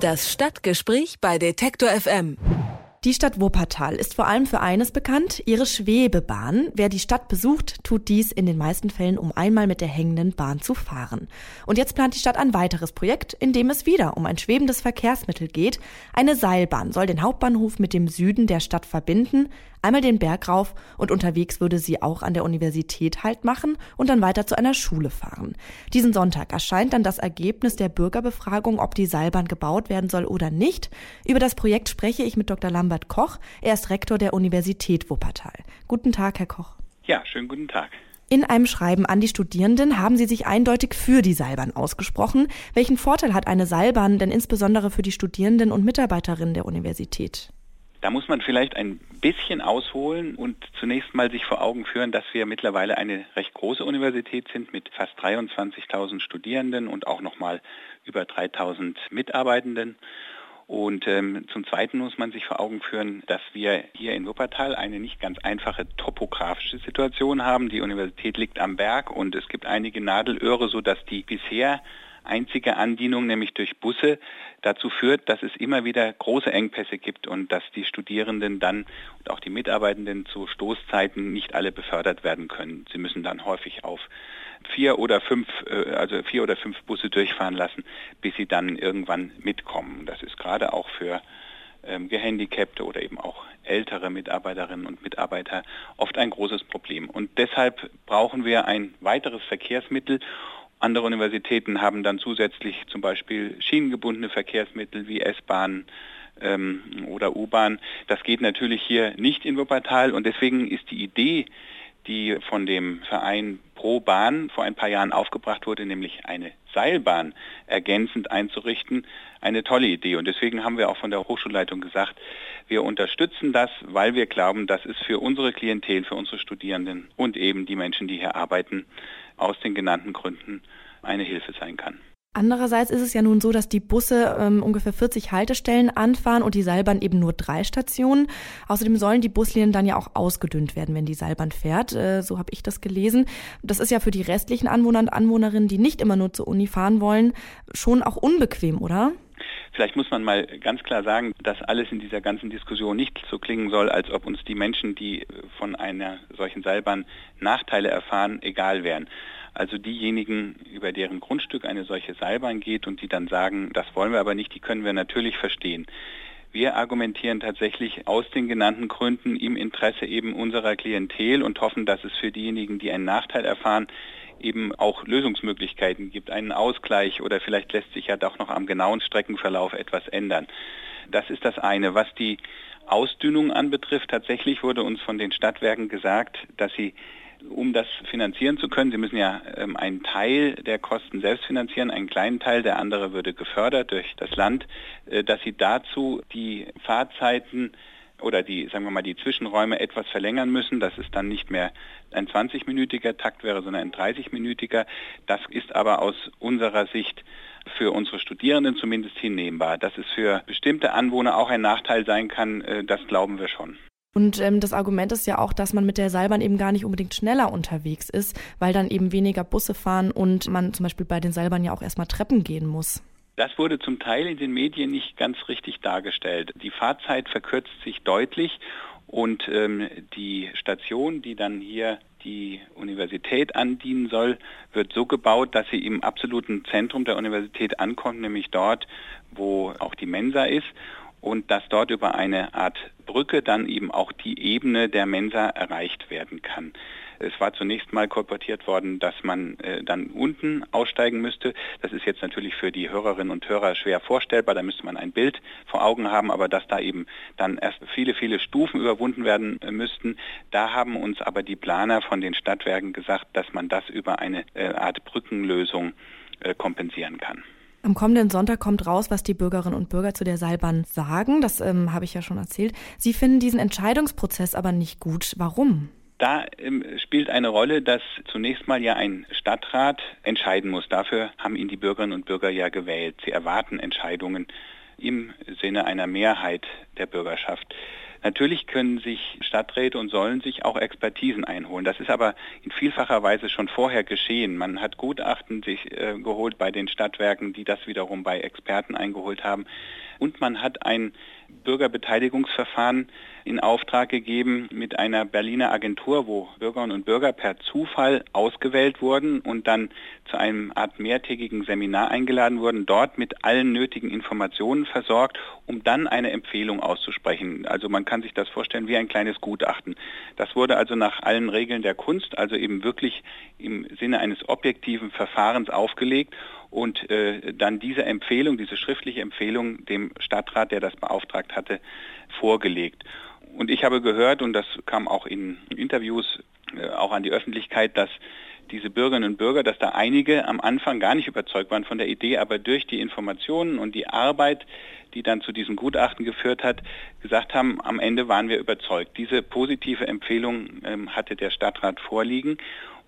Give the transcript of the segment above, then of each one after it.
Das Stadtgespräch bei Detektor FM. Die Stadt Wuppertal ist vor allem für eines bekannt, ihre Schwebebahn. Wer die Stadt besucht, tut dies in den meisten Fällen, um einmal mit der hängenden Bahn zu fahren. Und jetzt plant die Stadt ein weiteres Projekt, in dem es wieder um ein schwebendes Verkehrsmittel geht. Eine Seilbahn soll den Hauptbahnhof mit dem Süden der Stadt verbinden, einmal den Berg rauf und unterwegs würde sie auch an der Universität Halt machen und dann weiter zu einer Schule fahren. Diesen Sonntag erscheint dann das Ergebnis der Bürgerbefragung, ob die Seilbahn gebaut werden soll oder nicht. Über das Projekt spreche ich mit Dr. Lambert Lambert Koch. Er ist Rektor der Universität Wuppertal. Guten Tag, Herr Koch. Ja, schönen guten Tag. In einem Schreiben an die Studierenden haben Sie sich eindeutig für die Seilbahn ausgesprochen. Welchen Vorteil hat eine Seilbahn denn insbesondere für die Studierenden und Mitarbeiterinnen der Universität? Da muss man vielleicht ein bisschen ausholen und zunächst mal sich vor Augen führen, dass wir mittlerweile eine recht große Universität sind mit fast 23.000 Studierenden und auch nochmal über 3.000 Mitarbeitenden. Und ähm, zum Zweiten muss man sich vor Augen führen, dass wir hier in Wuppertal eine nicht ganz einfache topografische Situation haben. Die Universität liegt am Berg und es gibt einige Nadelöhre, sodass die bisher einzige Andienung, nämlich durch Busse, dazu führt, dass es immer wieder große Engpässe gibt und dass die Studierenden dann und auch die Mitarbeitenden zu Stoßzeiten nicht alle befördert werden können. Sie müssen dann häufig auf vier oder fünf, äh, also vier oder fünf Busse durchfahren lassen, bis sie dann irgendwann mitkommen. Das ist gerade auch für ähm, Gehandicapte oder eben auch ältere Mitarbeiterinnen und Mitarbeiter oft ein großes Problem. Und deshalb brauchen wir ein weiteres Verkehrsmittel. Andere Universitäten haben dann zusätzlich zum Beispiel schienengebundene Verkehrsmittel wie S-Bahn ähm, oder U-Bahn. Das geht natürlich hier nicht in Wuppertal und deswegen ist die Idee, die von dem Verein Pro Bahn vor ein paar Jahren aufgebracht wurde, nämlich eine Seilbahn ergänzend einzurichten, eine tolle Idee. Und deswegen haben wir auch von der Hochschulleitung gesagt, wir unterstützen das, weil wir glauben, dass es für unsere Klientel, für unsere Studierenden und eben die Menschen, die hier arbeiten, aus den genannten Gründen eine Hilfe sein kann. Andererseits ist es ja nun so, dass die Busse ähm, ungefähr 40 Haltestellen anfahren und die Seilbahn eben nur drei Stationen. Außerdem sollen die Buslinien dann ja auch ausgedünnt werden, wenn die Seilbahn fährt. Äh, so habe ich das gelesen. Das ist ja für die restlichen Anwohner und Anwohnerinnen, die nicht immer nur zur Uni fahren wollen, schon auch unbequem, oder? Vielleicht muss man mal ganz klar sagen, dass alles in dieser ganzen Diskussion nicht so klingen soll, als ob uns die Menschen, die von einer solchen Seilbahn Nachteile erfahren, egal wären. Also diejenigen, über deren Grundstück eine solche Seilbahn geht und die dann sagen, das wollen wir aber nicht, die können wir natürlich verstehen. Wir argumentieren tatsächlich aus den genannten Gründen im Interesse eben unserer Klientel und hoffen, dass es für diejenigen, die einen Nachteil erfahren, eben auch Lösungsmöglichkeiten gibt, einen Ausgleich oder vielleicht lässt sich ja doch noch am genauen Streckenverlauf etwas ändern. Das ist das eine. Was die Ausdünnung anbetrifft, tatsächlich wurde uns von den Stadtwerken gesagt, dass sie um das finanzieren zu können. Sie müssen ja ähm, einen Teil der Kosten selbst finanzieren, einen kleinen Teil, der andere würde gefördert durch das Land, äh, dass Sie dazu die Fahrzeiten oder die, sagen wir mal, die Zwischenräume etwas verlängern müssen, dass es dann nicht mehr ein 20-minütiger Takt wäre, sondern ein 30-minütiger. Das ist aber aus unserer Sicht für unsere Studierenden zumindest hinnehmbar. Dass es für bestimmte Anwohner auch ein Nachteil sein kann, äh, das glauben wir schon. Und ähm, das Argument ist ja auch, dass man mit der Seilbahn eben gar nicht unbedingt schneller unterwegs ist, weil dann eben weniger Busse fahren und man zum Beispiel bei den Seilbahnen ja auch erstmal Treppen gehen muss. Das wurde zum Teil in den Medien nicht ganz richtig dargestellt. Die Fahrzeit verkürzt sich deutlich und ähm, die Station, die dann hier die Universität andienen soll, wird so gebaut, dass sie im absoluten Zentrum der Universität ankommt, nämlich dort, wo auch die Mensa ist und dass dort über eine Art Brücke dann eben auch die Ebene der Mensa erreicht werden kann. Es war zunächst mal kolportiert worden, dass man äh, dann unten aussteigen müsste. Das ist jetzt natürlich für die Hörerinnen und Hörer schwer vorstellbar. Da müsste man ein Bild vor Augen haben, aber dass da eben dann erst viele, viele Stufen überwunden werden äh, müssten. Da haben uns aber die Planer von den Stadtwerken gesagt, dass man das über eine äh, Art Brückenlösung äh, kompensieren kann. Am kommenden Sonntag kommt raus, was die Bürgerinnen und Bürger zu der Seilbahn sagen. Das ähm, habe ich ja schon erzählt. Sie finden diesen Entscheidungsprozess aber nicht gut. Warum? Da ähm, spielt eine Rolle, dass zunächst mal ja ein Stadtrat entscheiden muss. Dafür haben ihn die Bürgerinnen und Bürger ja gewählt. Sie erwarten Entscheidungen im Sinne einer Mehrheit der Bürgerschaft. Natürlich können sich Stadträte und sollen sich auch Expertisen einholen. Das ist aber in vielfacher Weise schon vorher geschehen. Man hat Gutachten sich äh, geholt bei den Stadtwerken, die das wiederum bei Experten eingeholt haben. Und man hat ein Bürgerbeteiligungsverfahren in Auftrag gegeben mit einer Berliner Agentur, wo Bürgerinnen und Bürger per Zufall ausgewählt wurden und dann zu einem Art mehrtägigen Seminar eingeladen wurden, dort mit allen nötigen Informationen versorgt, um dann eine Empfehlung auszusprechen. Also man kann sich das vorstellen wie ein kleines Gutachten. Das wurde also nach allen Regeln der Kunst, also eben wirklich im Sinne eines objektiven Verfahrens aufgelegt und äh, dann diese Empfehlung, diese schriftliche Empfehlung dem Stadtrat, der das beauftragt hatte, vorgelegt. Und ich habe gehört, und das kam auch in Interviews äh, auch an die Öffentlichkeit, dass diese Bürgerinnen und Bürger, dass da einige am Anfang gar nicht überzeugt waren von der Idee, aber durch die Informationen und die Arbeit, die dann zu diesem Gutachten geführt hat, gesagt haben, am Ende waren wir überzeugt. Diese positive Empfehlung ähm, hatte der Stadtrat vorliegen.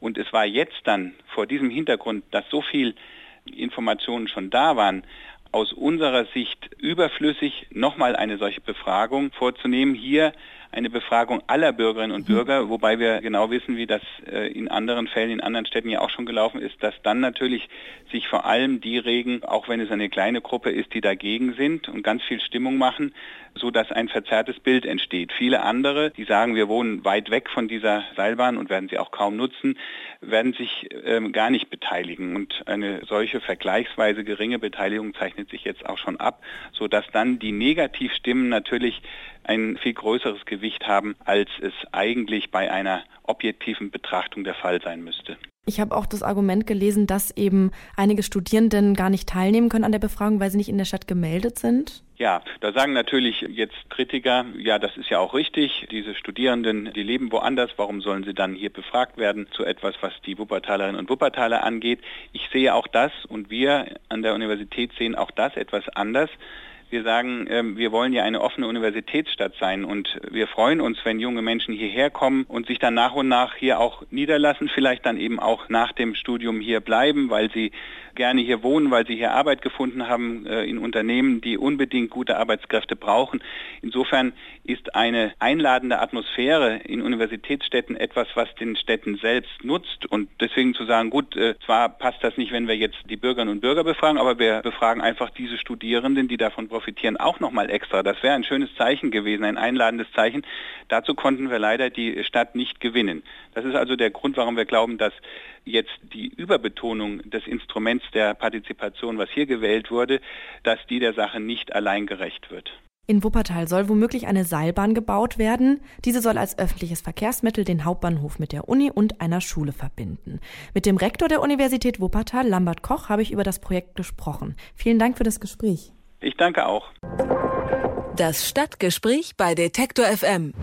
Und es war jetzt dann vor diesem Hintergrund, dass so viel Informationen schon da waren, aus unserer Sicht überflüssig, nochmal eine solche Befragung vorzunehmen. Hier eine Befragung aller Bürgerinnen und mhm. Bürger, wobei wir genau wissen, wie das äh, in anderen Fällen, in anderen Städten ja auch schon gelaufen ist, dass dann natürlich sich vor allem die regen, auch wenn es eine kleine Gruppe ist, die dagegen sind und ganz viel Stimmung machen, so dass ein verzerrtes Bild entsteht. Viele andere, die sagen, wir wohnen weit weg von dieser Seilbahn und werden sie auch kaum nutzen, werden sich ähm, gar nicht beteiligen. Und eine solche vergleichsweise geringe Beteiligung zeichnet sich jetzt auch schon ab, so dass dann die Negativstimmen natürlich ein viel größeres Gewicht haben, als es eigentlich bei einer objektiven Betrachtung der Fall sein müsste. Ich habe auch das Argument gelesen, dass eben einige Studierenden gar nicht teilnehmen können an der Befragung, weil sie nicht in der Stadt gemeldet sind. Ja, da sagen natürlich jetzt Kritiker, ja, das ist ja auch richtig. Diese Studierenden, die leben woanders. Warum sollen sie dann hier befragt werden zu etwas, was die Wuppertalerinnen und Wuppertaler angeht? Ich sehe auch das und wir an der Universität sehen auch das etwas anders. Wir sagen, ähm, wir wollen ja eine offene Universitätsstadt sein und wir freuen uns, wenn junge Menschen hierher kommen und sich dann nach und nach hier auch niederlassen, vielleicht dann eben auch nach dem Studium hier bleiben, weil sie gerne hier wohnen, weil sie hier Arbeit gefunden haben äh, in Unternehmen, die unbedingt gute Arbeitskräfte brauchen. Insofern ist eine einladende Atmosphäre in Universitätsstädten etwas, was den Städten selbst nutzt. Und deswegen zu sagen, gut, äh, zwar passt das nicht, wenn wir jetzt die Bürgerinnen und Bürger befragen, aber wir befragen einfach diese Studierenden, die davon profitieren profitieren, auch nochmal extra. Das wäre ein schönes Zeichen gewesen, ein einladendes Zeichen. Dazu konnten wir leider die Stadt nicht gewinnen. Das ist also der Grund, warum wir glauben, dass jetzt die Überbetonung des Instruments der Partizipation, was hier gewählt wurde, dass die der Sache nicht allein gerecht wird. In Wuppertal soll womöglich eine Seilbahn gebaut werden. Diese soll als öffentliches Verkehrsmittel den Hauptbahnhof mit der Uni und einer Schule verbinden. Mit dem Rektor der Universität Wuppertal, Lambert Koch, habe ich über das Projekt gesprochen. Vielen Dank für das Gespräch. Ich danke auch. Das Stadtgespräch bei Detektor FM.